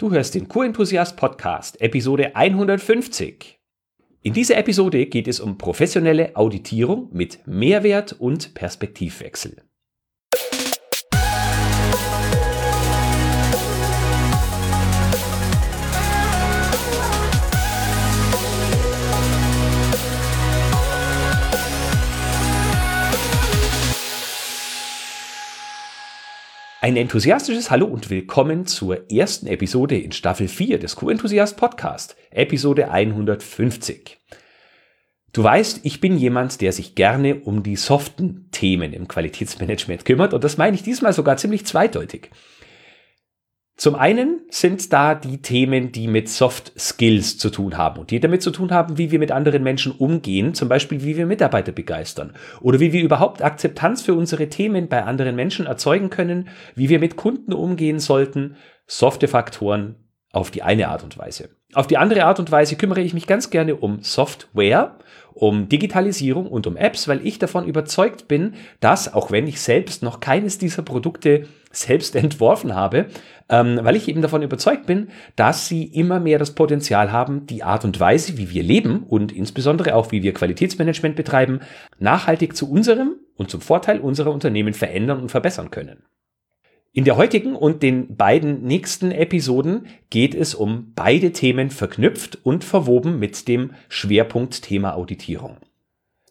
Du hörst den Q-Enthusiast Podcast, Episode 150. In dieser Episode geht es um professionelle Auditierung mit Mehrwert und Perspektivwechsel. Ein enthusiastisches Hallo und willkommen zur ersten Episode in Staffel 4 des Q-Enthusiast Podcast, Episode 150. Du weißt, ich bin jemand, der sich gerne um die soften Themen im Qualitätsmanagement kümmert und das meine ich diesmal sogar ziemlich zweideutig. Zum einen sind da die Themen, die mit Soft Skills zu tun haben und die damit zu tun haben, wie wir mit anderen Menschen umgehen, zum Beispiel wie wir Mitarbeiter begeistern oder wie wir überhaupt Akzeptanz für unsere Themen bei anderen Menschen erzeugen können, wie wir mit Kunden umgehen sollten, softe Faktoren auf die eine Art und Weise. Auf die andere Art und Weise kümmere ich mich ganz gerne um Software, um Digitalisierung und um Apps, weil ich davon überzeugt bin, dass, auch wenn ich selbst noch keines dieser Produkte selbst entworfen habe, ähm, weil ich eben davon überzeugt bin, dass sie immer mehr das Potenzial haben, die Art und Weise, wie wir leben und insbesondere auch wie wir Qualitätsmanagement betreiben, nachhaltig zu unserem und zum Vorteil unserer Unternehmen verändern und verbessern können. In der heutigen und den beiden nächsten Episoden geht es um beide Themen verknüpft und verwoben mit dem Schwerpunktthema Auditierung.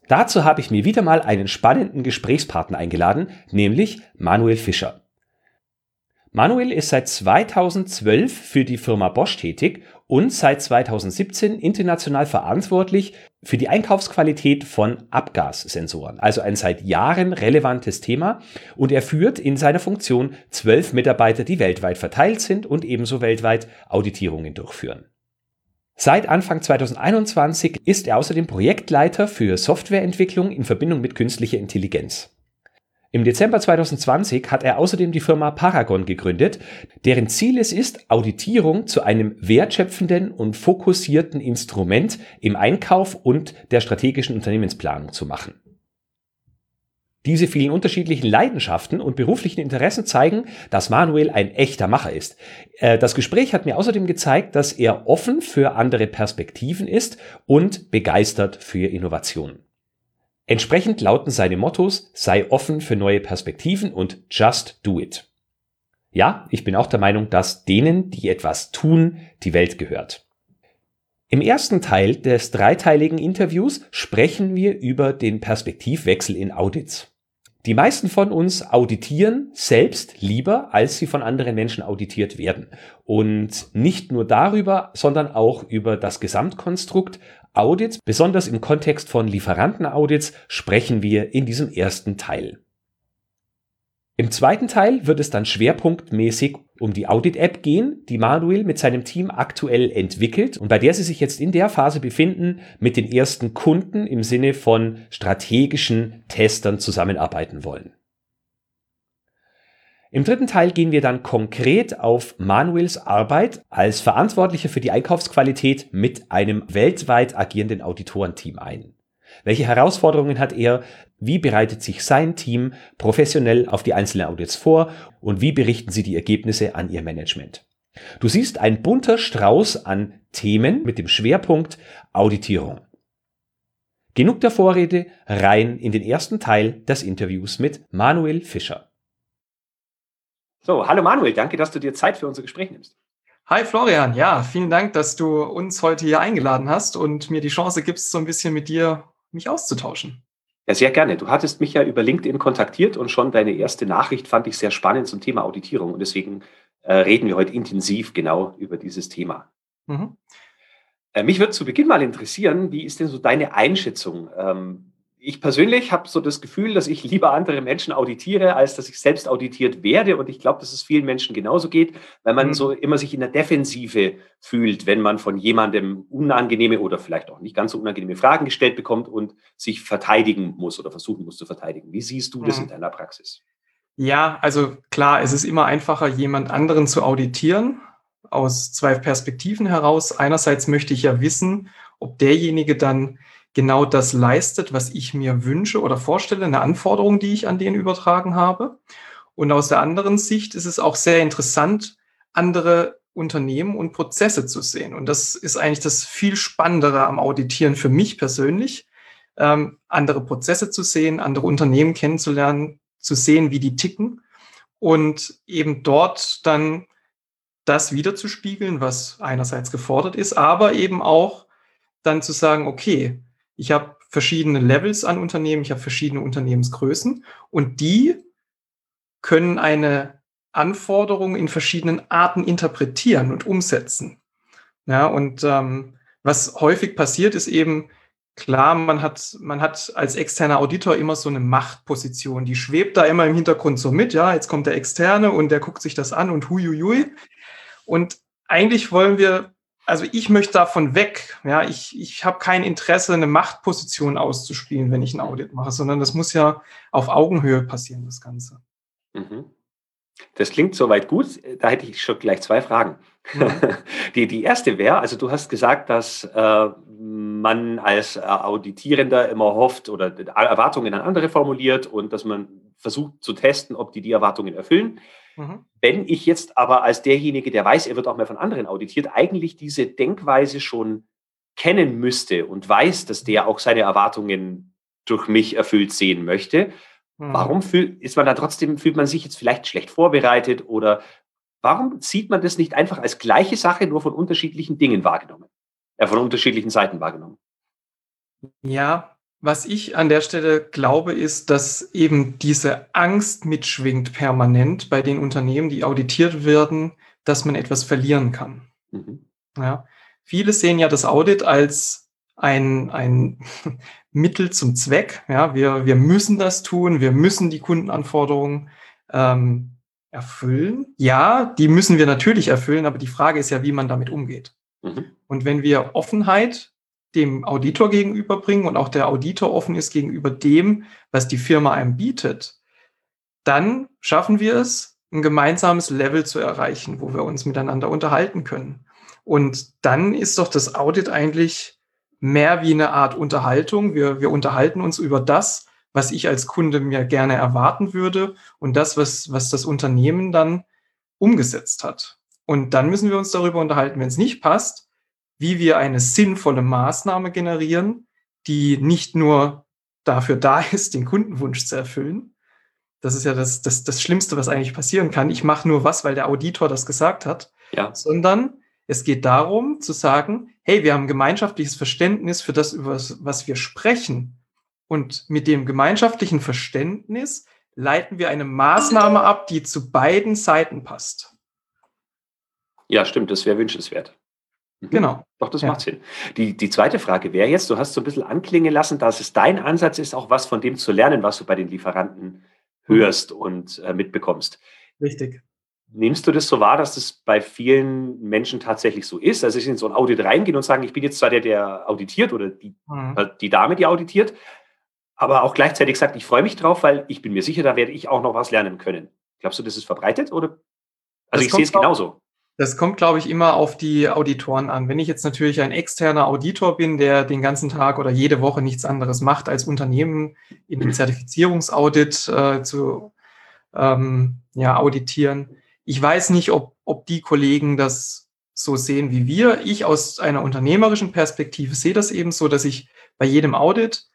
Dazu habe ich mir wieder mal einen spannenden Gesprächspartner eingeladen, nämlich Manuel Fischer. Manuel ist seit 2012 für die Firma Bosch tätig und seit 2017 international verantwortlich für die Einkaufsqualität von Abgassensoren. Also ein seit Jahren relevantes Thema. Und er führt in seiner Funktion zwölf Mitarbeiter, die weltweit verteilt sind und ebenso weltweit Auditierungen durchführen. Seit Anfang 2021 ist er außerdem Projektleiter für Softwareentwicklung in Verbindung mit künstlicher Intelligenz. Im Dezember 2020 hat er außerdem die Firma Paragon gegründet, deren Ziel es ist, Auditierung zu einem wertschöpfenden und fokussierten Instrument im Einkauf und der strategischen Unternehmensplanung zu machen. Diese vielen unterschiedlichen Leidenschaften und beruflichen Interessen zeigen, dass Manuel ein echter Macher ist. Äh, das Gespräch hat mir außerdem gezeigt, dass er offen für andere Perspektiven ist und begeistert für Innovationen. Entsprechend lauten seine Mottos, sei offen für neue Perspektiven und just do it. Ja, ich bin auch der Meinung, dass denen, die etwas tun, die Welt gehört. Im ersten Teil des dreiteiligen Interviews sprechen wir über den Perspektivwechsel in Audits. Die meisten von uns auditieren selbst lieber, als sie von anderen Menschen auditiert werden. Und nicht nur darüber, sondern auch über das Gesamtkonstrukt Audits, besonders im Kontext von Lieferantenaudits, sprechen wir in diesem ersten Teil. Im zweiten Teil wird es dann schwerpunktmäßig um die Audit-App gehen, die Manuel mit seinem Team aktuell entwickelt und bei der sie sich jetzt in der Phase befinden, mit den ersten Kunden im Sinne von strategischen Testern zusammenarbeiten wollen. Im dritten Teil gehen wir dann konkret auf Manuels Arbeit als Verantwortlicher für die Einkaufsqualität mit einem weltweit agierenden Auditorenteam ein. Welche Herausforderungen hat er? Wie bereitet sich sein Team professionell auf die einzelnen Audits vor? Und wie berichten sie die Ergebnisse an ihr Management? Du siehst ein bunter Strauß an Themen mit dem Schwerpunkt Auditierung. Genug der Vorrede, rein in den ersten Teil des Interviews mit Manuel Fischer. So, hallo Manuel, danke, dass du dir Zeit für unser Gespräch nimmst. Hi Florian, ja, vielen Dank, dass du uns heute hier eingeladen hast und mir die Chance gibst, so ein bisschen mit dir mich auszutauschen. Ja, sehr gerne. Du hattest mich ja über LinkedIn kontaktiert und schon deine erste Nachricht fand ich sehr spannend zum Thema Auditierung und deswegen äh, reden wir heute intensiv genau über dieses Thema. Mhm. Äh, mich würde zu Beginn mal interessieren, wie ist denn so deine Einschätzung? Ähm, ich persönlich habe so das Gefühl, dass ich lieber andere Menschen auditiere, als dass ich selbst auditiert werde. Und ich glaube, dass es vielen Menschen genauso geht, weil man mhm. so immer sich in der Defensive fühlt, wenn man von jemandem unangenehme oder vielleicht auch nicht ganz so unangenehme Fragen gestellt bekommt und sich verteidigen muss oder versuchen muss zu verteidigen. Wie siehst du das mhm. in deiner Praxis? Ja, also klar, es ist immer einfacher, jemand anderen zu auditieren aus zwei Perspektiven heraus. Einerseits möchte ich ja wissen, ob derjenige dann genau das leistet, was ich mir wünsche oder vorstelle, eine Anforderung, die ich an den übertragen habe. Und aus der anderen Sicht ist es auch sehr interessant, andere Unternehmen und Prozesse zu sehen. Und das ist eigentlich das viel Spannendere am Auditieren für mich persönlich, ähm, andere Prozesse zu sehen, andere Unternehmen kennenzulernen, zu sehen, wie die ticken und eben dort dann das wiederzuspiegeln, was einerseits gefordert ist, aber eben auch dann zu sagen, okay, ich habe verschiedene Levels an Unternehmen, ich habe verschiedene Unternehmensgrößen und die können eine Anforderung in verschiedenen Arten interpretieren und umsetzen. Ja, und ähm, was häufig passiert, ist eben, klar, man hat, man hat als externer Auditor immer so eine Machtposition, die schwebt da immer im Hintergrund so mit, ja, jetzt kommt der Externe und der guckt sich das an und huiuiui. Und eigentlich wollen wir, also ich möchte davon weg, ja, ich, ich habe kein Interesse, eine Machtposition auszuspielen, wenn ich ein Audit mache, sondern das muss ja auf Augenhöhe passieren, das Ganze. Mhm. Das klingt soweit gut. Da hätte ich schon gleich zwei Fragen. Mhm. Die, die erste wäre, also du hast gesagt, dass äh, man als äh, Auditierender immer hofft oder Erwartungen an andere formuliert und dass man versucht zu testen, ob die die Erwartungen erfüllen. Mhm. Wenn ich jetzt aber als derjenige, der weiß, er wird auch mal von anderen auditiert, eigentlich diese Denkweise schon kennen müsste und weiß, dass der auch seine Erwartungen durch mich erfüllt sehen möchte, mhm. warum fühl, ist man da trotzdem, fühlt man sich jetzt vielleicht schlecht vorbereitet oder warum sieht man das nicht einfach als gleiche Sache, nur von unterschiedlichen Dingen wahrgenommen, äh, von unterschiedlichen Seiten wahrgenommen? Ja, was ich an der Stelle glaube, ist, dass eben diese Angst mitschwingt permanent bei den Unternehmen, die auditiert werden, dass man etwas verlieren kann. Mhm. Ja. Viele sehen ja das Audit als ein, ein Mittel zum Zweck. Ja, wir, wir müssen das tun, wir müssen die Kundenanforderungen ähm, erfüllen. Ja, die müssen wir natürlich erfüllen, aber die Frage ist ja, wie man damit umgeht. Mhm. Und wenn wir Offenheit dem Auditor gegenüberbringen und auch der Auditor offen ist gegenüber dem, was die Firma einem bietet, dann schaffen wir es, ein gemeinsames Level zu erreichen, wo wir uns miteinander unterhalten können. Und dann ist doch das Audit eigentlich mehr wie eine Art Unterhaltung. Wir, wir unterhalten uns über das, was ich als Kunde mir gerne erwarten würde und das, was, was das Unternehmen dann umgesetzt hat. Und dann müssen wir uns darüber unterhalten, wenn es nicht passt, wie wir eine sinnvolle Maßnahme generieren, die nicht nur dafür da ist, den Kundenwunsch zu erfüllen. Das ist ja das, das, das Schlimmste, was eigentlich passieren kann. Ich mache nur was, weil der Auditor das gesagt hat. Ja. Sondern es geht darum zu sagen, hey, wir haben gemeinschaftliches Verständnis für das, über was wir sprechen. Und mit dem gemeinschaftlichen Verständnis leiten wir eine Maßnahme ab, die zu beiden Seiten passt. Ja, stimmt, das wäre wünschenswert. Mhm. Genau. Doch, das ja. macht Sinn. Die, die zweite Frage wäre jetzt, du hast so ein bisschen anklingen lassen, dass es dein Ansatz ist, auch was von dem zu lernen, was du bei den Lieferanten hörst und äh, mitbekommst. Richtig. Nimmst du das so wahr, dass das bei vielen Menschen tatsächlich so ist? Also, sie in so ein Audit reingehen und sagen, ich bin jetzt zwar der, der auditiert oder die, mhm. Äh, die Dame, die auditiert, aber auch gleichzeitig sagt, ich freue mich drauf, weil ich bin mir sicher, da werde ich auch noch was lernen können. Glaubst du, das ist verbreitet oder? Also, das ich sehe es genauso. Das kommt, glaube ich, immer auf die Auditoren an. Wenn ich jetzt natürlich ein externer Auditor bin, der den ganzen Tag oder jede Woche nichts anderes macht, als Unternehmen in dem Zertifizierungsaudit äh, zu ähm, ja, auditieren. Ich weiß nicht, ob, ob die Kollegen das so sehen wie wir. Ich aus einer unternehmerischen Perspektive sehe das eben so, dass ich bei jedem Audit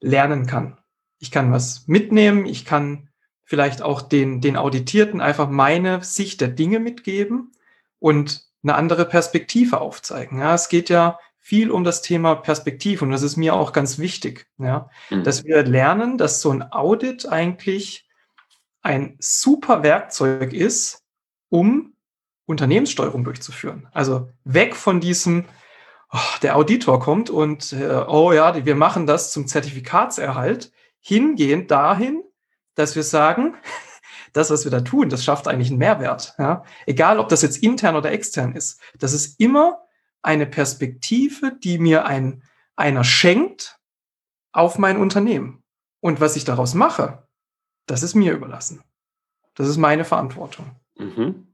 lernen kann. Ich kann was mitnehmen, ich kann vielleicht auch den, den Auditierten einfach meine Sicht der Dinge mitgeben und eine andere Perspektive aufzeigen. Ja, es geht ja viel um das Thema Perspektive und das ist mir auch ganz wichtig, ja, mhm. dass wir lernen, dass so ein Audit eigentlich ein super Werkzeug ist, um Unternehmenssteuerung durchzuführen. Also weg von diesem, oh, der Auditor kommt und äh, oh ja, wir machen das zum Zertifikatserhalt, hingehend dahin, dass wir sagen, das, was wir da tun, das schafft eigentlich einen Mehrwert. Ja? Egal, ob das jetzt intern oder extern ist. Das ist immer eine Perspektive, die mir ein, einer schenkt auf mein Unternehmen. Und was ich daraus mache, das ist mir überlassen. Das ist meine Verantwortung. Mhm.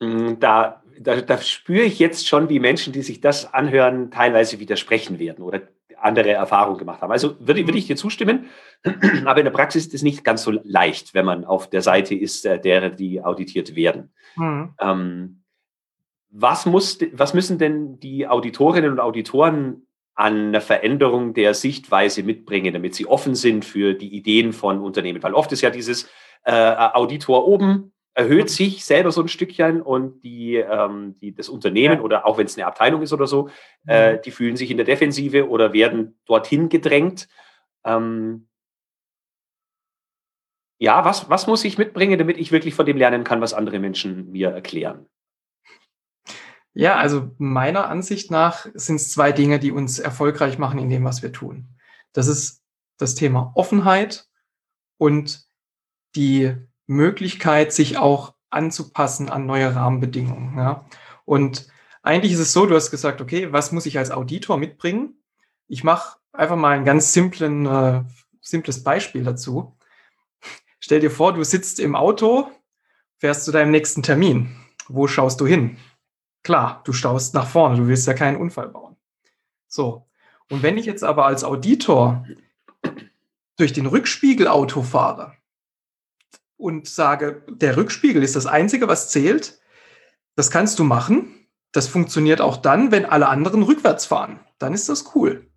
Mm, da, da, da spüre ich jetzt schon, wie Menschen, die sich das anhören, teilweise widersprechen werden oder andere Erfahrungen gemacht haben. Also würde, würde ich dir zustimmen, aber in der Praxis ist es nicht ganz so leicht, wenn man auf der Seite ist, äh, derer, die auditiert werden. Mhm. Ähm, was, muss, was müssen denn die Auditorinnen und Auditoren an einer Veränderung der Sichtweise mitbringen, damit sie offen sind für die Ideen von Unternehmen? Weil oft ist ja dieses äh, Auditor oben, erhöht sich selber so ein Stückchen und die, ähm, die das Unternehmen ja. oder auch wenn es eine Abteilung ist oder so, äh, die fühlen sich in der Defensive oder werden dorthin gedrängt. Ähm, ja, was, was muss ich mitbringen, damit ich wirklich von dem lernen kann, was andere Menschen mir erklären? Ja, also meiner Ansicht nach sind es zwei Dinge, die uns erfolgreich machen in dem, was wir tun. Das ist das Thema Offenheit und die Möglichkeit, sich auch anzupassen an neue Rahmenbedingungen. Ja. Und eigentlich ist es so, du hast gesagt, okay, was muss ich als Auditor mitbringen? Ich mache einfach mal ein ganz simplen, äh, simples Beispiel dazu. Stell dir vor, du sitzt im Auto, fährst zu deinem nächsten Termin. Wo schaust du hin? Klar, du schaust nach vorne, du willst ja keinen Unfall bauen. So. Und wenn ich jetzt aber als Auditor durch den Rückspiegel Auto fahre, und sage, der Rückspiegel ist das Einzige, was zählt. Das kannst du machen. Das funktioniert auch dann, wenn alle anderen rückwärts fahren. Dann ist das cool.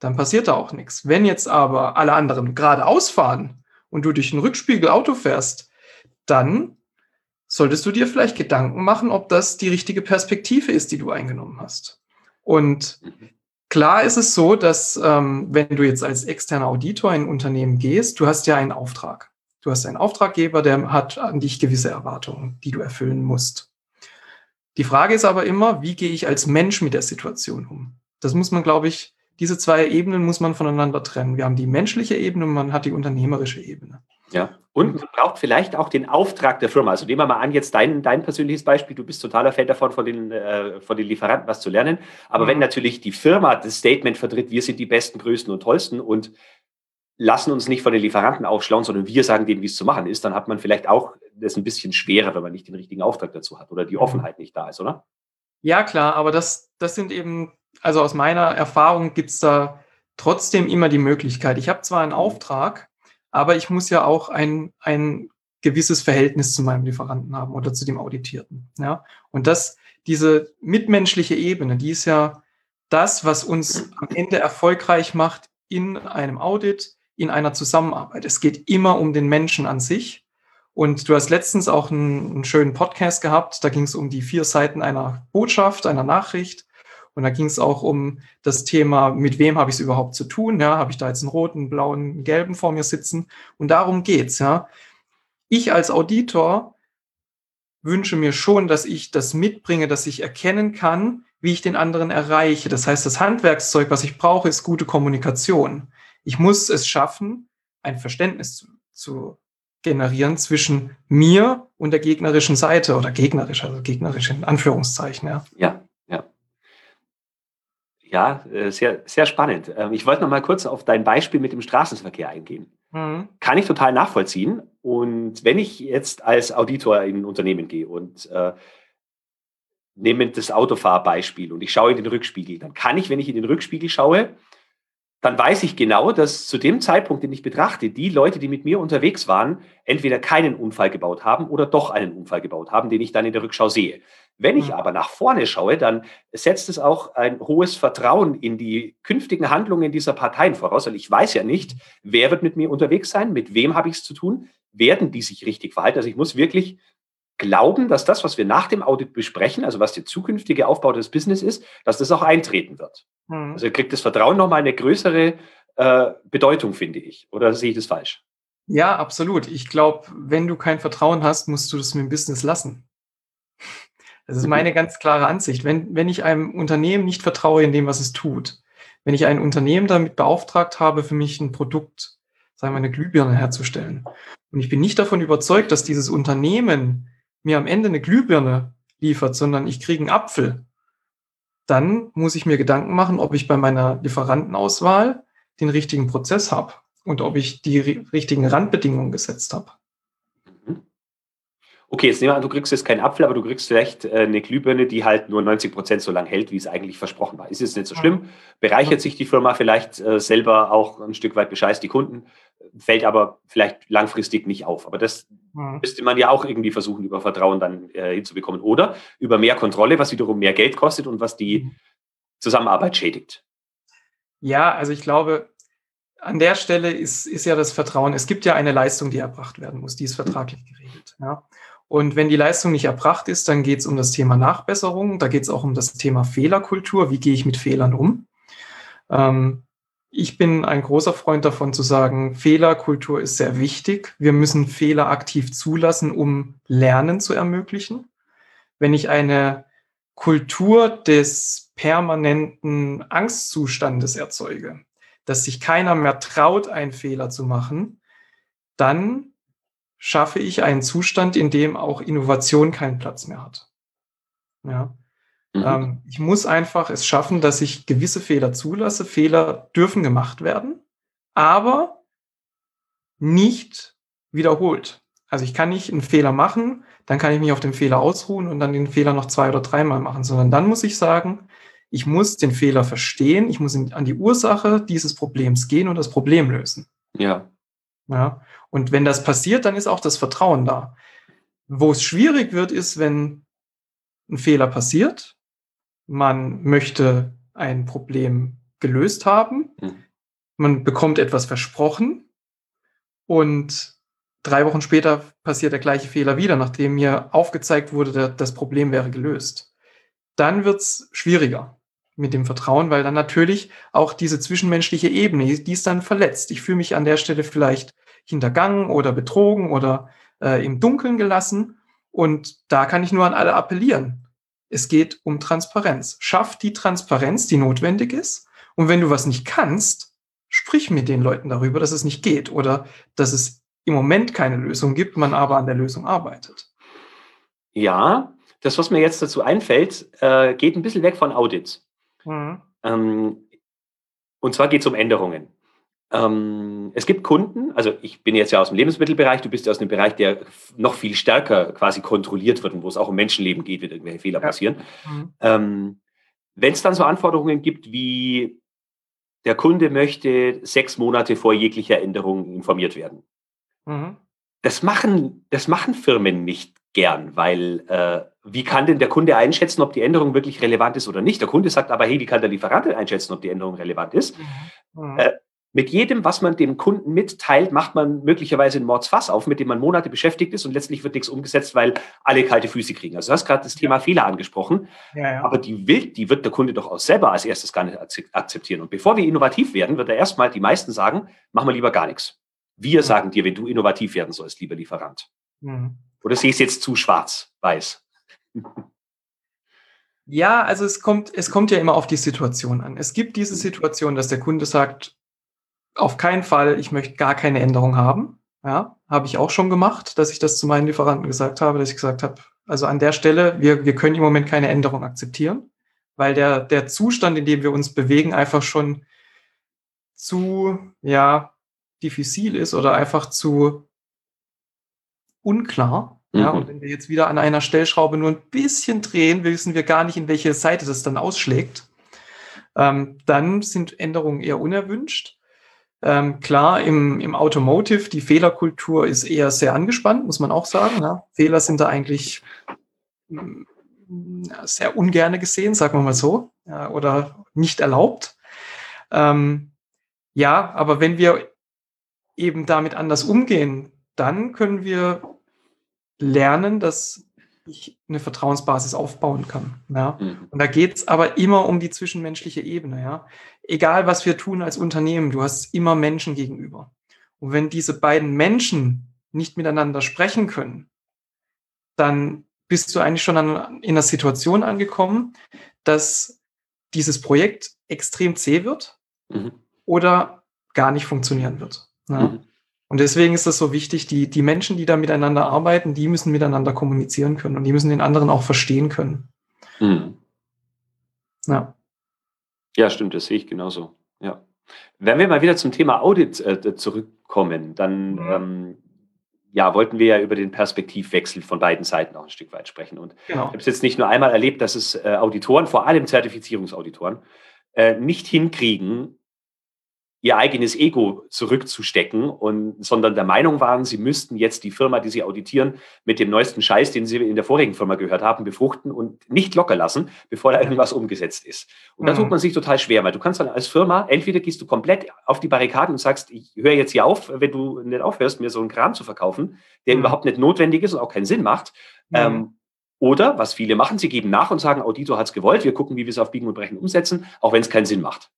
Dann passiert da auch nichts. Wenn jetzt aber alle anderen geradeaus fahren und du durch den Rückspiegel Auto fährst, dann solltest du dir vielleicht Gedanken machen, ob das die richtige Perspektive ist, die du eingenommen hast. Und klar ist es so, dass ähm, wenn du jetzt als externer Auditor in ein Unternehmen gehst, du hast ja einen Auftrag. Du hast einen Auftraggeber, der hat an dich gewisse Erwartungen, die du erfüllen musst. Die Frage ist aber immer, wie gehe ich als Mensch mit der Situation um? Das muss man, glaube ich, diese zwei Ebenen muss man voneinander trennen. Wir haben die menschliche Ebene und man hat die unternehmerische Ebene. Ja, und man braucht vielleicht auch den Auftrag der Firma. Also nehmen wir mal an, jetzt dein, dein persönliches Beispiel, du bist totaler Fan davon, von den, äh, von den Lieferanten was zu lernen. Aber mhm. wenn natürlich die Firma das Statement vertritt, wir sind die besten, größten und tollsten und lassen uns nicht von den Lieferanten aufschlauen, sondern wir sagen denen, wie es zu machen ist, dann hat man vielleicht auch das ein bisschen schwerer, wenn man nicht den richtigen Auftrag dazu hat oder die mhm. Offenheit nicht da ist, oder? Ja, klar, aber das, das sind eben, also aus meiner Erfahrung gibt es da trotzdem immer die Möglichkeit. Ich habe zwar einen Auftrag, aber ich muss ja auch ein, ein gewisses Verhältnis zu meinem Lieferanten haben oder zu dem Auditierten. Ja? Und das, diese mitmenschliche Ebene, die ist ja das, was uns am Ende erfolgreich macht in einem Audit, in einer Zusammenarbeit. Es geht immer um den Menschen an sich. Und du hast letztens auch einen, einen schönen Podcast gehabt. Da ging es um die vier Seiten einer Botschaft, einer Nachricht. Und da ging es auch um das Thema, mit wem habe ich es überhaupt zu tun? Ja, habe ich da jetzt einen roten, einen blauen, einen gelben vor mir sitzen? Und darum geht's. Ja, ich als Auditor wünsche mir schon, dass ich das mitbringe, dass ich erkennen kann, wie ich den anderen erreiche. Das heißt, das Handwerkszeug, was ich brauche, ist gute Kommunikation. Ich muss es schaffen, ein Verständnis zu, zu generieren zwischen mir und der gegnerischen Seite oder gegnerisch, also gegnerisch in Anführungszeichen. Ja, ja. Ja, ja äh, sehr, sehr spannend. Ähm, ich wollte noch mal kurz auf dein Beispiel mit dem Straßenverkehr eingehen. Mhm. Kann ich total nachvollziehen. Und wenn ich jetzt als Auditor in ein Unternehmen gehe und äh, nehme das Autofahrbeispiel und ich schaue in den Rückspiegel, dann kann ich, wenn ich in den Rückspiegel schaue, dann weiß ich genau, dass zu dem Zeitpunkt, den ich betrachte, die Leute, die mit mir unterwegs waren, entweder keinen Unfall gebaut haben oder doch einen Unfall gebaut haben, den ich dann in der Rückschau sehe. Wenn ich mhm. aber nach vorne schaue, dann setzt es auch ein hohes Vertrauen in die künftigen Handlungen dieser Parteien voraus, weil ich weiß ja nicht, wer wird mit mir unterwegs sein, mit wem habe ich es zu tun, werden die sich richtig verhalten. Also ich muss wirklich glauben, dass das, was wir nach dem Audit besprechen, also was der zukünftige Aufbau des Business ist, dass das auch eintreten wird. Mhm. Also kriegt das Vertrauen nochmal eine größere äh, Bedeutung, finde ich. Oder sehe ich das falsch? Ja, absolut. Ich glaube, wenn du kein Vertrauen hast, musst du das mit dem Business lassen. Das ist meine ganz klare Ansicht. Wenn, wenn ich einem Unternehmen nicht vertraue in dem, was es tut, wenn ich ein Unternehmen damit beauftragt habe, für mich ein Produkt, sagen wir eine Glühbirne herzustellen, und ich bin nicht davon überzeugt, dass dieses Unternehmen mir am Ende eine Glühbirne liefert, sondern ich kriege einen Apfel, dann muss ich mir Gedanken machen, ob ich bei meiner Lieferantenauswahl den richtigen Prozess habe und ob ich die richtigen Randbedingungen gesetzt habe. Mhm. Okay, jetzt nehmen wir an, du kriegst jetzt keinen Apfel, aber du kriegst vielleicht äh, eine Glühbirne, die halt nur 90 Prozent so lange hält, wie es eigentlich versprochen war. Ist jetzt nicht so schlimm. Bereichert sich die Firma vielleicht äh, selber auch ein Stück weit, bescheißt die Kunden. Fällt aber vielleicht langfristig nicht auf. Aber das mhm. müsste man ja auch irgendwie versuchen, über Vertrauen dann äh, hinzubekommen. Oder über mehr Kontrolle, was wiederum mehr Geld kostet und was die mhm. Zusammenarbeit schädigt. Ja, also ich glaube, an der Stelle ist, ist ja das Vertrauen, es gibt ja eine Leistung, die erbracht werden muss, die ist vertraglich geregelt. Ja. Und wenn die Leistung nicht erbracht ist, dann geht es um das Thema Nachbesserung, da geht es auch um das Thema Fehlerkultur, wie gehe ich mit Fehlern um. Ähm, ich bin ein großer Freund davon zu sagen, Fehlerkultur ist sehr wichtig. Wir müssen Fehler aktiv zulassen, um Lernen zu ermöglichen. Wenn ich eine Kultur des permanenten Angstzustandes erzeuge, dass sich keiner mehr traut, einen Fehler zu machen, dann schaffe ich einen Zustand, in dem auch Innovation keinen Platz mehr hat. Ja. Mhm. Ähm, ich muss einfach es schaffen, dass ich gewisse Fehler zulasse. Fehler dürfen gemacht werden, aber nicht wiederholt. Also ich kann nicht einen Fehler machen, dann kann ich mich auf den Fehler ausruhen und dann den Fehler noch zwei oder dreimal machen, sondern dann muss ich sagen, ich muss den Fehler verstehen, ich muss an die Ursache dieses Problems gehen und das Problem lösen. Ja. Ja. Und wenn das passiert, dann ist auch das Vertrauen da. Wo es schwierig wird, ist, wenn ein Fehler passiert, man möchte ein Problem gelöst haben, hm. man bekommt etwas versprochen und drei Wochen später passiert der gleiche Fehler wieder, nachdem mir aufgezeigt wurde, das Problem wäre gelöst. Dann wird es schwieriger mit dem Vertrauen, weil dann natürlich auch diese zwischenmenschliche Ebene, die ist dann verletzt. Ich fühle mich an der Stelle vielleicht hintergangen oder betrogen oder äh, im Dunkeln gelassen. Und da kann ich nur an alle appellieren. Es geht um Transparenz. Schaff die Transparenz, die notwendig ist. Und wenn du was nicht kannst, sprich mit den Leuten darüber, dass es nicht geht oder dass es im Moment keine Lösung gibt, man aber an der Lösung arbeitet. Ja, das, was mir jetzt dazu einfällt, äh, geht ein bisschen weg von Audits. Mhm. Ähm, und zwar geht es um Änderungen. Ähm, es gibt Kunden, also ich bin jetzt ja aus dem Lebensmittelbereich, du bist ja aus einem Bereich, der noch viel stärker quasi kontrolliert wird und wo es auch um Menschenleben geht, wenn irgendwelche Fehler ja. passieren. Mhm. Ähm, wenn es dann so Anforderungen gibt wie der Kunde möchte sechs Monate vor jeglicher Änderung informiert werden. Mhm. Das, machen, das machen Firmen nicht gern, weil äh, wie kann denn der Kunde einschätzen, ob die Änderung wirklich relevant ist oder nicht? Der Kunde sagt aber, hey, wie kann der Lieferant einschätzen, ob die Änderung relevant ist? Mhm. Äh, mit jedem, was man dem Kunden mitteilt, macht man möglicherweise ein Mordsfass auf, mit dem man Monate beschäftigt ist und letztlich wird nichts umgesetzt, weil alle kalte Füße kriegen. Also du hast gerade das Thema ja. Fehler angesprochen, ja, ja. aber die will, die wird der Kunde doch auch selber als erstes gar nicht akzeptieren. Und bevor wir innovativ werden, wird er erstmal die meisten sagen, machen wir lieber gar nichts. Wir mhm. sagen dir, wenn du innovativ werden sollst, lieber Lieferant. Mhm. Oder sehe ich es jetzt zu schwarz, weiß? Ja, also es kommt, es kommt ja immer auf die Situation an. Es gibt diese Situation, dass der Kunde sagt, auf keinen Fall, ich möchte gar keine Änderung haben. Ja, habe ich auch schon gemacht, dass ich das zu meinen Lieferanten gesagt habe, dass ich gesagt habe, also an der Stelle, wir, wir können im Moment keine Änderung akzeptieren, weil der, der Zustand, in dem wir uns bewegen, einfach schon zu, ja, diffizil ist oder einfach zu unklar. Mhm. Ja, und wenn wir jetzt wieder an einer Stellschraube nur ein bisschen drehen, wissen wir gar nicht, in welche Seite das dann ausschlägt. Ähm, dann sind Änderungen eher unerwünscht. Ähm, klar, im, im Automotive, die Fehlerkultur ist eher sehr angespannt, muss man auch sagen. Ja. Fehler sind da eigentlich mm, sehr ungerne gesehen, sagen wir mal so, ja, oder nicht erlaubt. Ähm, ja, aber wenn wir eben damit anders umgehen, dann können wir lernen, dass ich eine Vertrauensbasis aufbauen kann. Ja? Mhm. Und da geht es aber immer um die zwischenmenschliche Ebene. Ja? Egal, was wir tun als Unternehmen, du hast immer Menschen gegenüber. Und wenn diese beiden Menschen nicht miteinander sprechen können, dann bist du eigentlich schon an, in einer Situation angekommen, dass dieses Projekt extrem zäh wird mhm. oder gar nicht funktionieren wird. Ja? Mhm. Und deswegen ist es so wichtig, die, die Menschen, die da miteinander arbeiten, die müssen miteinander kommunizieren können und die müssen den anderen auch verstehen können. Mhm. Ja. Ja, stimmt, das sehe ich genauso. Ja. Wenn wir mal wieder zum Thema Audit äh, zurückkommen, dann mhm. ähm, ja, wollten wir ja über den Perspektivwechsel von beiden Seiten auch ein Stück weit sprechen. Und genau. ich habe es jetzt nicht nur einmal erlebt, dass es äh, Auditoren, vor allem Zertifizierungsauditoren, äh, nicht hinkriegen, ihr eigenes Ego zurückzustecken und sondern der Meinung waren, sie müssten jetzt die Firma, die sie auditieren, mit dem neuesten Scheiß, den sie in der vorigen Firma gehört haben, befruchten und nicht locker lassen, bevor da irgendwas umgesetzt ist. Und mhm. da tut man sich total schwer, weil du kannst dann als Firma, entweder gehst du komplett auf die Barrikaden und sagst, ich höre jetzt hier auf, wenn du nicht aufhörst, mir so einen Kram zu verkaufen, der mhm. überhaupt nicht notwendig ist und auch keinen Sinn macht. Mhm. Ähm, oder, was viele machen, sie geben nach und sagen, Auditor hat es gewollt, wir gucken, wie wir es auf Biegen und Brechen umsetzen, auch wenn es keinen Sinn macht.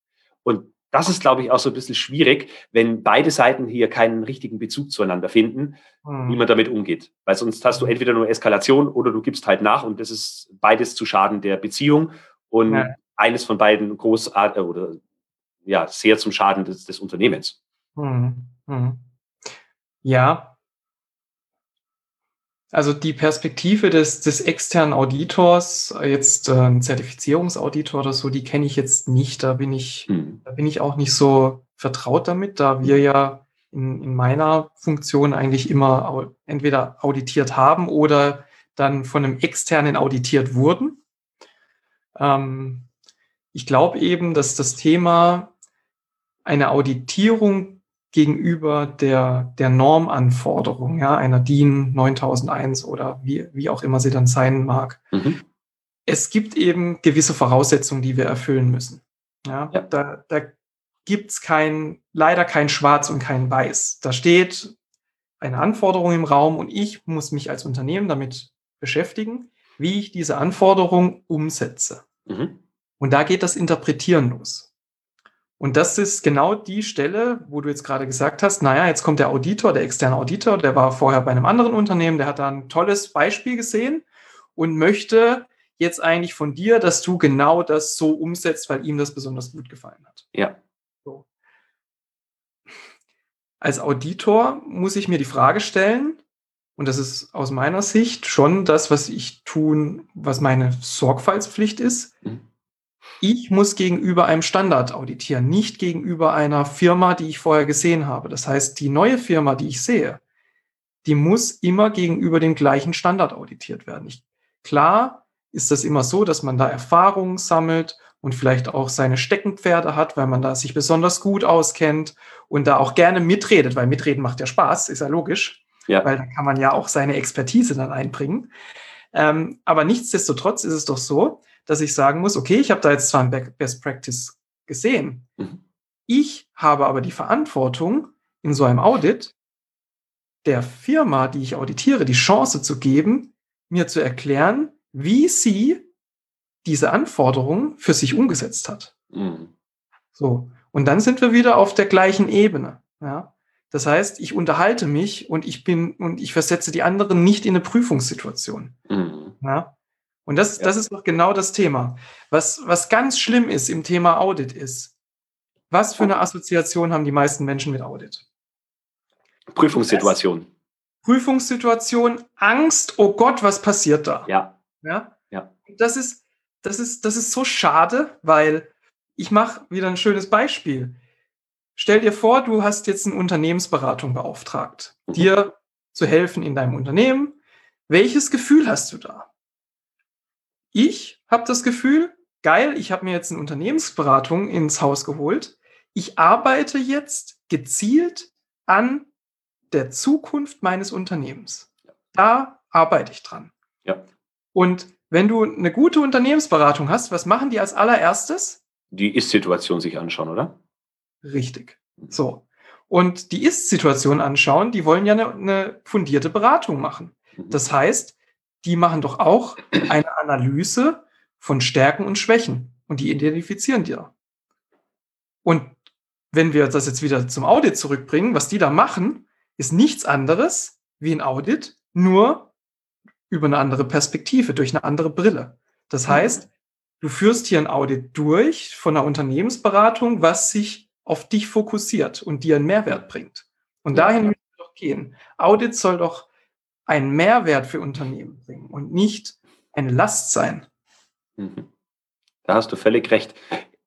Und das ist, glaube ich, auch so ein bisschen schwierig, wenn beide Seiten hier keinen richtigen Bezug zueinander finden, mhm. wie man damit umgeht. Weil sonst hast du entweder nur Eskalation oder du gibst halt nach und das ist beides zu Schaden der Beziehung und ja. eines von beiden großartig oder ja, sehr zum Schaden des, des Unternehmens. Mhm. Mhm. Ja, also die Perspektive des, des externen Auditors, jetzt äh, ein Zertifizierungsauditor oder so, die kenne ich jetzt nicht. Da bin ich, mhm. da bin ich auch nicht so vertraut damit, da wir ja in, in meiner Funktion eigentlich immer entweder auditiert haben oder dann von einem externen auditiert wurden. Ähm, ich glaube eben, dass das Thema eine Auditierung gegenüber der, der Normanforderung, ja, einer DIN 9001 oder wie, wie auch immer sie dann sein mag. Mhm. Es gibt eben gewisse Voraussetzungen, die wir erfüllen müssen. Ja, ja. Da, da gibt es kein, leider kein Schwarz und kein Weiß. Da steht eine Anforderung im Raum und ich muss mich als Unternehmen damit beschäftigen, wie ich diese Anforderung umsetze. Mhm. Und da geht das Interpretieren los. Und das ist genau die Stelle, wo du jetzt gerade gesagt hast, naja, jetzt kommt der Auditor, der externe Auditor, der war vorher bei einem anderen Unternehmen, der hat da ein tolles Beispiel gesehen und möchte jetzt eigentlich von dir, dass du genau das so umsetzt, weil ihm das besonders gut gefallen hat. Ja. So. Als Auditor muss ich mir die Frage stellen, und das ist aus meiner Sicht schon das, was ich tun, was meine Sorgfaltspflicht ist. Mhm ich muss gegenüber einem Standard auditieren, nicht gegenüber einer Firma, die ich vorher gesehen habe. Das heißt, die neue Firma, die ich sehe, die muss immer gegenüber dem gleichen Standard auditiert werden. Ich, klar ist das immer so, dass man da Erfahrungen sammelt und vielleicht auch seine Steckenpferde hat, weil man da sich besonders gut auskennt und da auch gerne mitredet, weil mitreden macht ja Spaß, ist ja logisch, ja. weil da kann man ja auch seine Expertise dann einbringen. Ähm, aber nichtsdestotrotz ist es doch so, dass ich sagen muss, okay, ich habe da jetzt zwar ein Best Practice gesehen, mhm. ich habe aber die Verantwortung in so einem Audit der Firma, die ich auditiere, die Chance zu geben, mir zu erklären, wie sie diese Anforderungen für sich umgesetzt hat. Mhm. So. Und dann sind wir wieder auf der gleichen Ebene. Ja. Das heißt, ich unterhalte mich und ich bin und ich versetze die anderen nicht in eine Prüfungssituation. Mhm. Ja. Und das, ja. das ist doch genau das Thema. Was, was ganz schlimm ist im Thema Audit ist, was für eine Assoziation haben die meisten Menschen mit Audit? Prüfungssituation. Prüfungssituation, Angst, oh Gott, was passiert da? Ja. Ja. ja. Das ist, das ist, das ist so schade, weil ich mache wieder ein schönes Beispiel. Stell dir vor, du hast jetzt eine Unternehmensberatung beauftragt, mhm. dir zu helfen in deinem Unternehmen. Welches Gefühl hast du da? Ich habe das Gefühl, geil, ich habe mir jetzt eine Unternehmensberatung ins Haus geholt. Ich arbeite jetzt gezielt an der Zukunft meines Unternehmens. Da arbeite ich dran. Ja. Und wenn du eine gute Unternehmensberatung hast, was machen die als allererstes? Die Ist-Situation sich anschauen, oder? Richtig. So. Und die Ist-Situation anschauen, die wollen ja eine, eine fundierte Beratung machen. Mhm. Das heißt, die machen doch auch eine Analyse von Stärken und Schwächen und die identifizieren dir. Und wenn wir das jetzt wieder zum Audit zurückbringen, was die da machen, ist nichts anderes wie ein Audit, nur über eine andere Perspektive, durch eine andere Brille. Das mhm. heißt, du führst hier ein Audit durch von einer Unternehmensberatung, was sich auf dich fokussiert und dir einen Mehrwert bringt. Und dahin müssen wir doch gehen. Audit soll doch einen Mehrwert für Unternehmen bringen und nicht eine Last sein. Mhm. Da hast du völlig recht.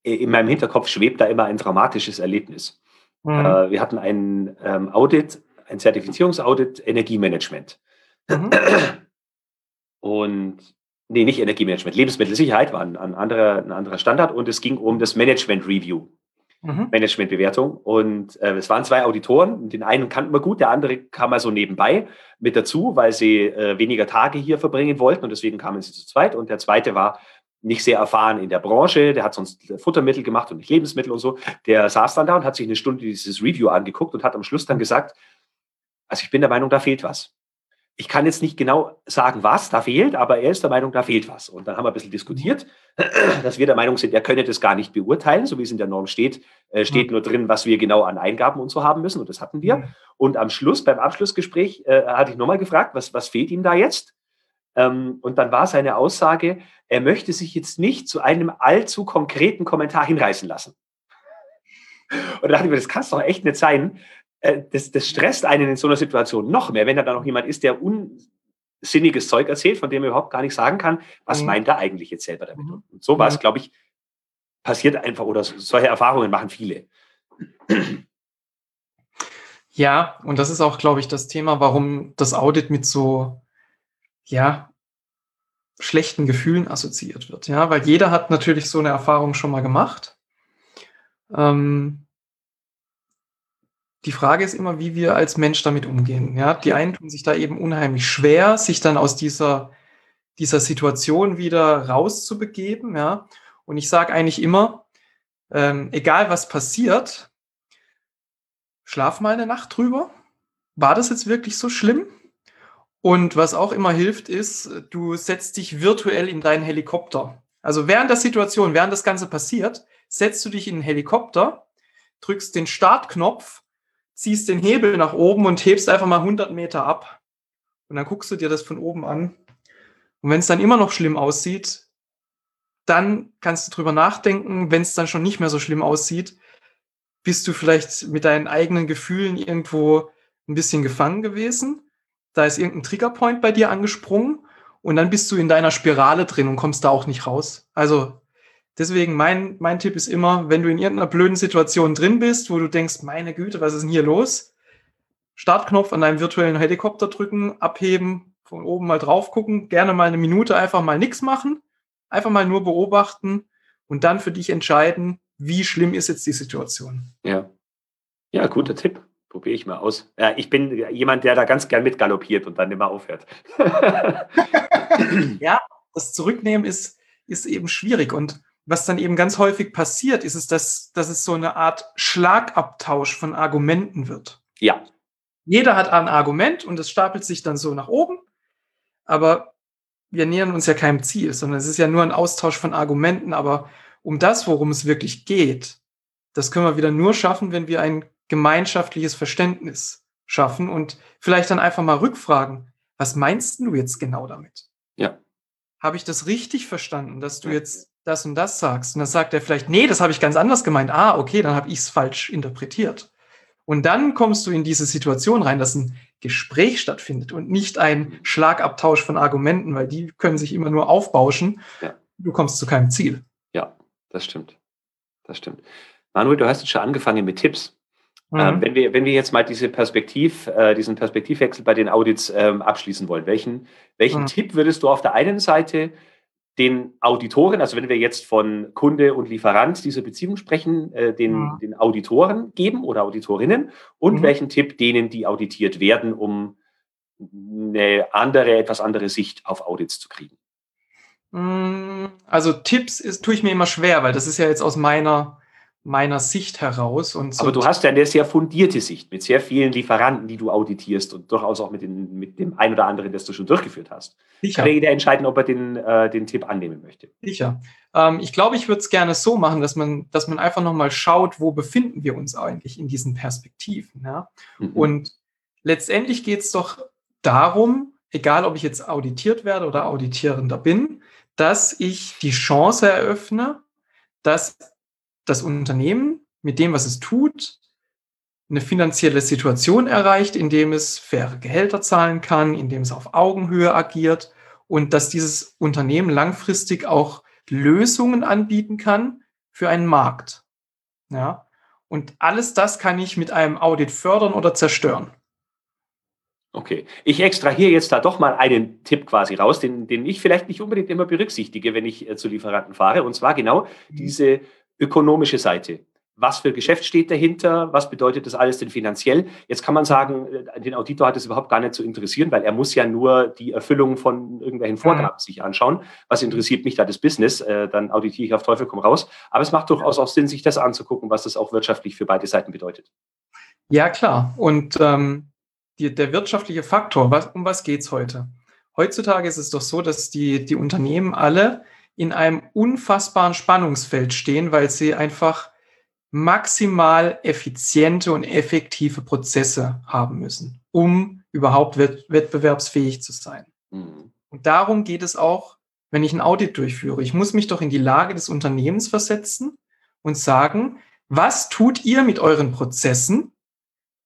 In meinem Hinterkopf schwebt da immer ein dramatisches Erlebnis. Mhm. Äh, wir hatten ein ähm, Audit, ein Zertifizierungsaudit Energiemanagement. Mhm. Und nee, nicht Energiemanagement, Lebensmittelsicherheit war ein, ein, anderer, ein anderer Standard und es ging um das Management Review. Mhm. Managementbewertung. Und äh, es waren zwei Auditoren. Den einen kannten wir gut, der andere kam mal so nebenbei mit dazu, weil sie äh, weniger Tage hier verbringen wollten und deswegen kamen sie zu zweit. Und der zweite war nicht sehr erfahren in der Branche, der hat sonst Futtermittel gemacht und nicht Lebensmittel und so. Der saß dann da und hat sich eine Stunde dieses Review angeguckt und hat am Schluss dann gesagt, also ich bin der Meinung, da fehlt was ich kann jetzt nicht genau sagen, was da fehlt, aber er ist der Meinung, da fehlt was. Und dann haben wir ein bisschen diskutiert, dass wir der Meinung sind, er könne das gar nicht beurteilen, so wie es in der Norm steht, äh, steht mhm. nur drin, was wir genau an Eingaben und so haben müssen. Und das hatten wir. Mhm. Und am Schluss, beim Abschlussgespräch, äh, hatte ich nochmal gefragt, was, was fehlt ihm da jetzt? Ähm, und dann war seine Aussage, er möchte sich jetzt nicht zu einem allzu konkreten Kommentar hinreißen lassen. Und da dachte ich mir, das kann es doch echt nicht sein, das, das stresst einen in so einer Situation noch mehr, wenn da dann noch jemand ist, der unsinniges Zeug erzählt, von dem er überhaupt gar nicht sagen kann, was mhm. meint er eigentlich jetzt selber damit. Mhm. Und sowas, mhm. glaube ich, passiert einfach oder solche Erfahrungen machen viele. Ja, und das ist auch, glaube ich, das Thema, warum das Audit mit so, ja, schlechten Gefühlen assoziiert wird. Ja, weil jeder hat natürlich so eine Erfahrung schon mal gemacht. Ähm, die Frage ist immer, wie wir als Mensch damit umgehen. Ja, die einen tun sich da eben unheimlich schwer, sich dann aus dieser, dieser Situation wieder rauszubegeben. Ja, und ich sage eigentlich immer, ähm, egal was passiert, schlaf mal eine Nacht drüber. War das jetzt wirklich so schlimm? Und was auch immer hilft, ist, du setzt dich virtuell in deinen Helikopter. Also während der Situation, während das Ganze passiert, setzt du dich in den Helikopter, drückst den Startknopf ziehst den Hebel nach oben und hebst einfach mal 100 Meter ab. Und dann guckst du dir das von oben an. Und wenn es dann immer noch schlimm aussieht, dann kannst du drüber nachdenken, wenn es dann schon nicht mehr so schlimm aussieht, bist du vielleicht mit deinen eigenen Gefühlen irgendwo ein bisschen gefangen gewesen. Da ist irgendein Triggerpoint bei dir angesprungen und dann bist du in deiner Spirale drin und kommst da auch nicht raus. Also Deswegen mein, mein Tipp ist immer, wenn du in irgendeiner blöden Situation drin bist, wo du denkst, meine Güte, was ist denn hier los? Startknopf an deinem virtuellen Helikopter drücken, abheben, von oben mal drauf gucken, gerne mal eine Minute einfach mal nichts machen, einfach mal nur beobachten und dann für dich entscheiden, wie schlimm ist jetzt die Situation. Ja. Ja, guter Tipp. Probiere ich mal aus. Ja, ich bin jemand, der da ganz gern mitgaloppiert und dann immer aufhört. ja, das Zurücknehmen ist, ist eben schwierig und was dann eben ganz häufig passiert, ist es, dass, dass es so eine Art Schlagabtausch von Argumenten wird. Ja. Jeder hat ein Argument und es stapelt sich dann so nach oben, aber wir nähern uns ja keinem Ziel, sondern es ist ja nur ein Austausch von Argumenten, aber um das, worum es wirklich geht, das können wir wieder nur schaffen, wenn wir ein gemeinschaftliches Verständnis schaffen und vielleicht dann einfach mal rückfragen, was meinst du jetzt genau damit? Ja. Habe ich das richtig verstanden, dass du jetzt das und das sagst. Und dann sagt er vielleicht, nee, das habe ich ganz anders gemeint. Ah, okay, dann habe ich es falsch interpretiert. Und dann kommst du in diese Situation rein, dass ein Gespräch stattfindet und nicht ein Schlagabtausch von Argumenten, weil die können sich immer nur aufbauschen. Ja. Du kommst zu keinem Ziel. Ja, das stimmt. Das stimmt. Manuel, du hast jetzt schon angefangen mit Tipps. Mhm. Ähm, wenn, wir, wenn wir jetzt mal diese Perspektiv, äh, diesen Perspektivwechsel bei den Audits ähm, abschließen wollen, welchen, welchen mhm. Tipp würdest du auf der einen Seite den Auditoren, also wenn wir jetzt von Kunde und Lieferant dieser Beziehung sprechen, äh, den, ja. den Auditoren geben oder Auditorinnen und mhm. welchen Tipp denen, die auditiert werden, um eine andere, etwas andere Sicht auf Audits zu kriegen? Mm, also Tipps ist, tue ich mir immer schwer, weil das ist ja jetzt aus meiner meiner Sicht heraus. Und so Aber du hast ja eine sehr fundierte Sicht mit sehr vielen Lieferanten, die du auditierst und durchaus auch mit, den, mit dem ein oder anderen, das du schon durchgeführt hast. Sicher. Kann jeder entscheiden, ob er den, äh, den Tipp annehmen möchte. Sicher. Ähm, ich glaube, ich würde es gerne so machen, dass man, dass man einfach nochmal schaut, wo befinden wir uns eigentlich in diesen Perspektiven. Ja? Mhm. Und letztendlich geht es doch darum, egal ob ich jetzt auditiert werde oder Auditierender bin, dass ich die Chance eröffne, dass das Unternehmen mit dem, was es tut, eine finanzielle Situation erreicht, indem es faire Gehälter zahlen kann, indem es auf Augenhöhe agiert und dass dieses Unternehmen langfristig auch Lösungen anbieten kann für einen Markt. Ja? Und alles das kann ich mit einem Audit fördern oder zerstören. Okay, ich extrahiere jetzt da doch mal einen Tipp quasi raus, den, den ich vielleicht nicht unbedingt immer berücksichtige, wenn ich äh, zu Lieferanten fahre. Und zwar genau mhm. diese ökonomische Seite. was für Geschäft steht dahinter, was bedeutet das alles denn finanziell. Jetzt kann man sagen, äh, den Auditor hat es überhaupt gar nicht zu interessieren, weil er muss ja nur die Erfüllung von irgendwelchen mhm. Vorgaben mhm. sich anschauen. Was interessiert mich da das Business? Äh, dann auditiere ich auf Teufel komm raus. Aber es macht durchaus auch Sinn, sich das anzugucken, was das auch wirtschaftlich für beide Seiten bedeutet. Ja, klar. Und ähm, die, der wirtschaftliche Faktor, was, um was geht es heute? Heutzutage ist es doch so, dass die, die Unternehmen alle in einem unfassbaren Spannungsfeld stehen, weil sie einfach maximal effiziente und effektive Prozesse haben müssen, um überhaupt wettbewerbsfähig zu sein. Mhm. Und darum geht es auch, wenn ich ein Audit durchführe. Ich muss mich doch in die Lage des Unternehmens versetzen und sagen, was tut ihr mit euren Prozessen,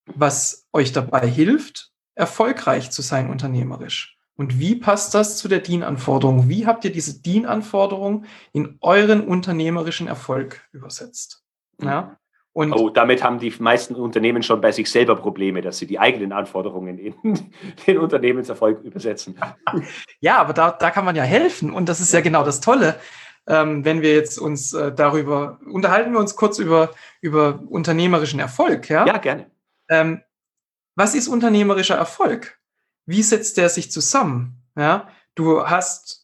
was euch dabei hilft, erfolgreich zu sein unternehmerisch? Und wie passt das zu der DIN-Anforderung? Wie habt ihr diese DIN-Anforderung in euren unternehmerischen Erfolg übersetzt? Ja? Und oh, damit haben die meisten Unternehmen schon bei sich selber Probleme, dass sie die eigenen Anforderungen in den Unternehmenserfolg übersetzen. Ja, aber da, da kann man ja helfen. Und das ist ja genau das Tolle. Ähm, wenn wir jetzt uns äh, darüber unterhalten wir uns kurz über, über unternehmerischen Erfolg. Ja, ja gerne. Ähm, was ist unternehmerischer Erfolg? Wie setzt der sich zusammen? Ja, du hast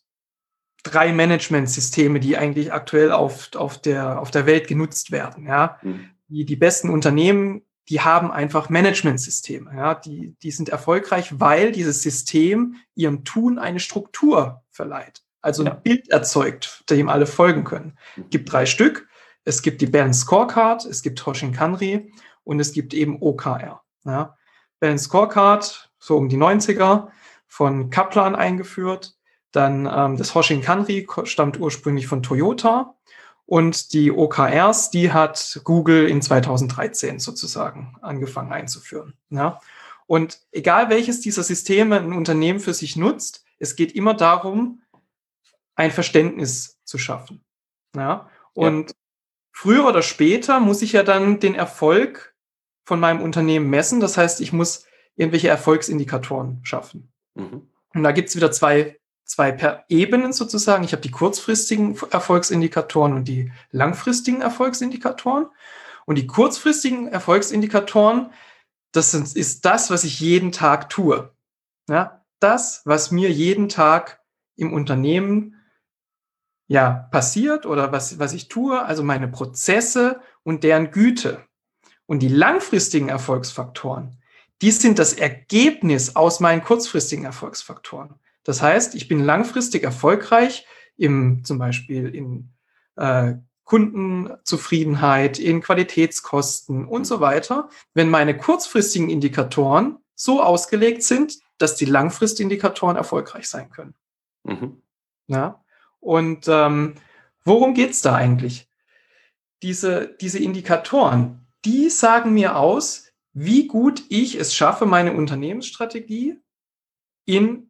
drei Managementsysteme, die eigentlich aktuell auf, auf, der, auf der Welt genutzt werden. Ja? Mhm. Die, die besten Unternehmen, die haben einfach Managementsysteme. Ja? Die, die sind erfolgreich, weil dieses System ihrem Tun eine Struktur verleiht. Also ein Bild erzeugt, dem alle folgen können. Es mhm. gibt drei Stück. Es gibt die Balance Scorecard, es gibt Hoshin Kanri und es gibt eben OKR. Ja? Balance Scorecard, so um die 90er, von Kaplan eingeführt dann ähm, das Hoshin Kanri stammt ursprünglich von Toyota und die OKRs, die hat Google in 2013 sozusagen angefangen einzuführen. Ja? Und egal welches dieser Systeme ein Unternehmen für sich nutzt, es geht immer darum, ein Verständnis zu schaffen. Ja? Und ja. früher oder später muss ich ja dann den Erfolg von meinem Unternehmen messen. Das heißt, ich muss irgendwelche Erfolgsindikatoren schaffen. Mhm. Und da gibt es wieder zwei zwei per Ebenen sozusagen. Ich habe die kurzfristigen Erfolgsindikatoren und die langfristigen Erfolgsindikatoren. Und die kurzfristigen Erfolgsindikatoren, das sind, ist das, was ich jeden Tag tue. Ja, das, was mir jeden Tag im Unternehmen ja passiert oder was, was ich tue, also meine Prozesse und deren Güte. Und die langfristigen Erfolgsfaktoren, die sind das Ergebnis aus meinen kurzfristigen Erfolgsfaktoren. Das heißt, ich bin langfristig erfolgreich im, zum Beispiel in äh, Kundenzufriedenheit, in Qualitätskosten und so weiter, wenn meine kurzfristigen Indikatoren so ausgelegt sind, dass die Langfristindikatoren erfolgreich sein können. Mhm. Ja? Und ähm, worum geht es da eigentlich? Diese, diese Indikatoren, die sagen mir aus, wie gut ich es schaffe, meine Unternehmensstrategie in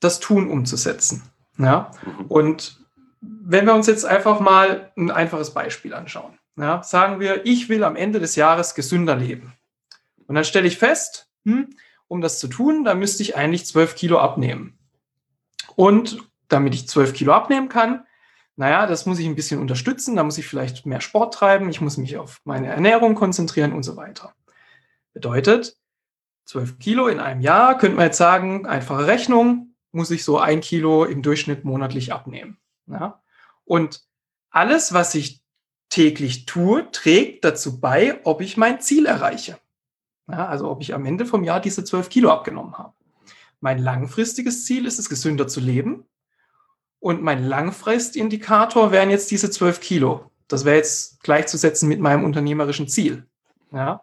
das Tun umzusetzen. Ja? Mhm. Und wenn wir uns jetzt einfach mal ein einfaches Beispiel anschauen, ja, sagen wir, ich will am Ende des Jahres gesünder leben. Und dann stelle ich fest, hm, um das zu tun, da müsste ich eigentlich 12 Kilo abnehmen. Und damit ich 12 Kilo abnehmen kann, naja, das muss ich ein bisschen unterstützen, da muss ich vielleicht mehr Sport treiben, ich muss mich auf meine Ernährung konzentrieren und so weiter. Bedeutet, 12 Kilo in einem Jahr, könnte man jetzt sagen, einfache Rechnung, muss ich so ein Kilo im Durchschnitt monatlich abnehmen. Ja? Und alles, was ich täglich tue, trägt dazu bei, ob ich mein Ziel erreiche. Ja, also ob ich am Ende vom Jahr diese 12 Kilo abgenommen habe. Mein langfristiges Ziel ist es, gesünder zu leben. Und mein Langfristindikator wären jetzt diese 12 Kilo. Das wäre jetzt gleichzusetzen mit meinem unternehmerischen Ziel. Ja.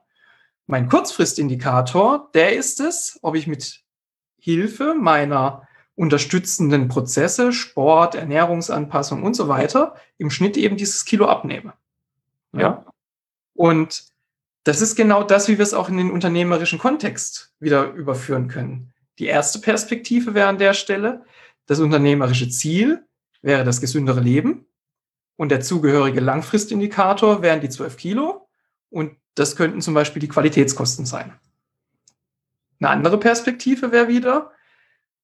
Mein Kurzfristindikator, der ist es, ob ich mit Hilfe meiner unterstützenden Prozesse, Sport, Ernährungsanpassung und so weiter, im Schnitt eben dieses Kilo abnehme. Ja. ja. Und das ist genau das, wie wir es auch in den unternehmerischen Kontext wieder überführen können. Die erste Perspektive wäre an der Stelle, das unternehmerische Ziel wäre das gesündere Leben und der zugehörige Langfristindikator wären die 12 Kilo und das könnten zum Beispiel die Qualitätskosten sein. Eine andere Perspektive wäre wieder,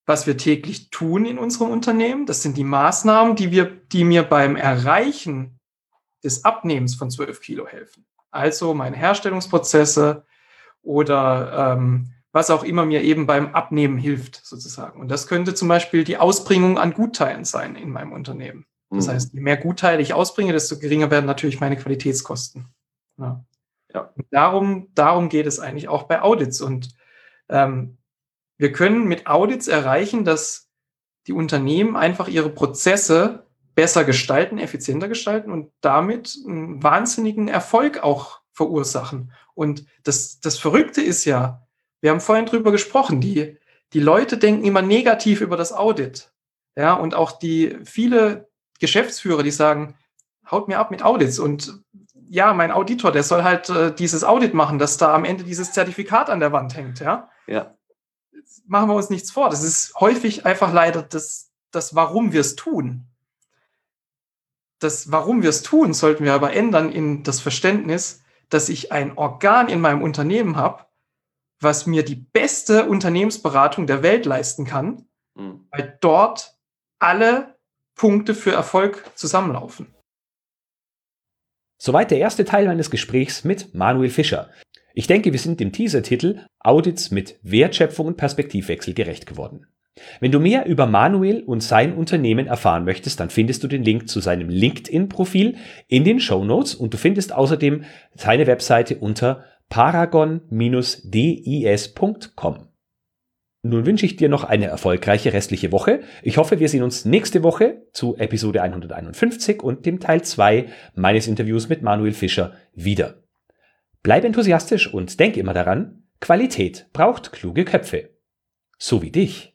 was wir täglich tun in unserem Unternehmen. Das sind die Maßnahmen, die, wir, die mir beim Erreichen des Abnehmens von 12 Kilo helfen. Also meine Herstellungsprozesse oder ähm, was auch immer mir eben beim Abnehmen hilft, sozusagen. Und das könnte zum Beispiel die Ausbringung an Gutteilen sein in meinem Unternehmen. Das mhm. heißt, je mehr Gutteile ich ausbringe, desto geringer werden natürlich meine Qualitätskosten. Ja. Ja. darum, darum geht es eigentlich auch bei Audits. Und ähm, wir können mit Audits erreichen, dass die Unternehmen einfach ihre Prozesse besser gestalten, effizienter gestalten und damit einen wahnsinnigen Erfolg auch verursachen. Und das, das Verrückte ist ja, wir haben vorhin drüber gesprochen, die, die Leute denken immer negativ über das Audit. Ja, und auch die viele Geschäftsführer, die sagen, haut mir ab mit Audits und ja, mein Auditor, der soll halt äh, dieses Audit machen, dass da am Ende dieses Zertifikat an der Wand hängt, ja. Ja. Machen wir uns nichts vor. Das ist häufig einfach leider das, das warum wir es tun. Das, warum wir es tun, sollten wir aber ändern in das Verständnis, dass ich ein Organ in meinem Unternehmen habe, was mir die beste Unternehmensberatung der Welt leisten kann, mhm. weil dort alle Punkte für Erfolg zusammenlaufen. Soweit der erste Teil meines Gesprächs mit Manuel Fischer. Ich denke, wir sind dem Teaser-Titel Audits mit Wertschöpfung und Perspektivwechsel gerecht geworden. Wenn du mehr über Manuel und sein Unternehmen erfahren möchtest, dann findest du den Link zu seinem LinkedIn-Profil in den Show Notes und du findest außerdem seine Webseite unter paragon-dis.com. Nun wünsche ich dir noch eine erfolgreiche restliche Woche. Ich hoffe, wir sehen uns nächste Woche zu Episode 151 und dem Teil 2 meines Interviews mit Manuel Fischer wieder. Bleib enthusiastisch und denk immer daran, Qualität braucht kluge Köpfe. So wie dich.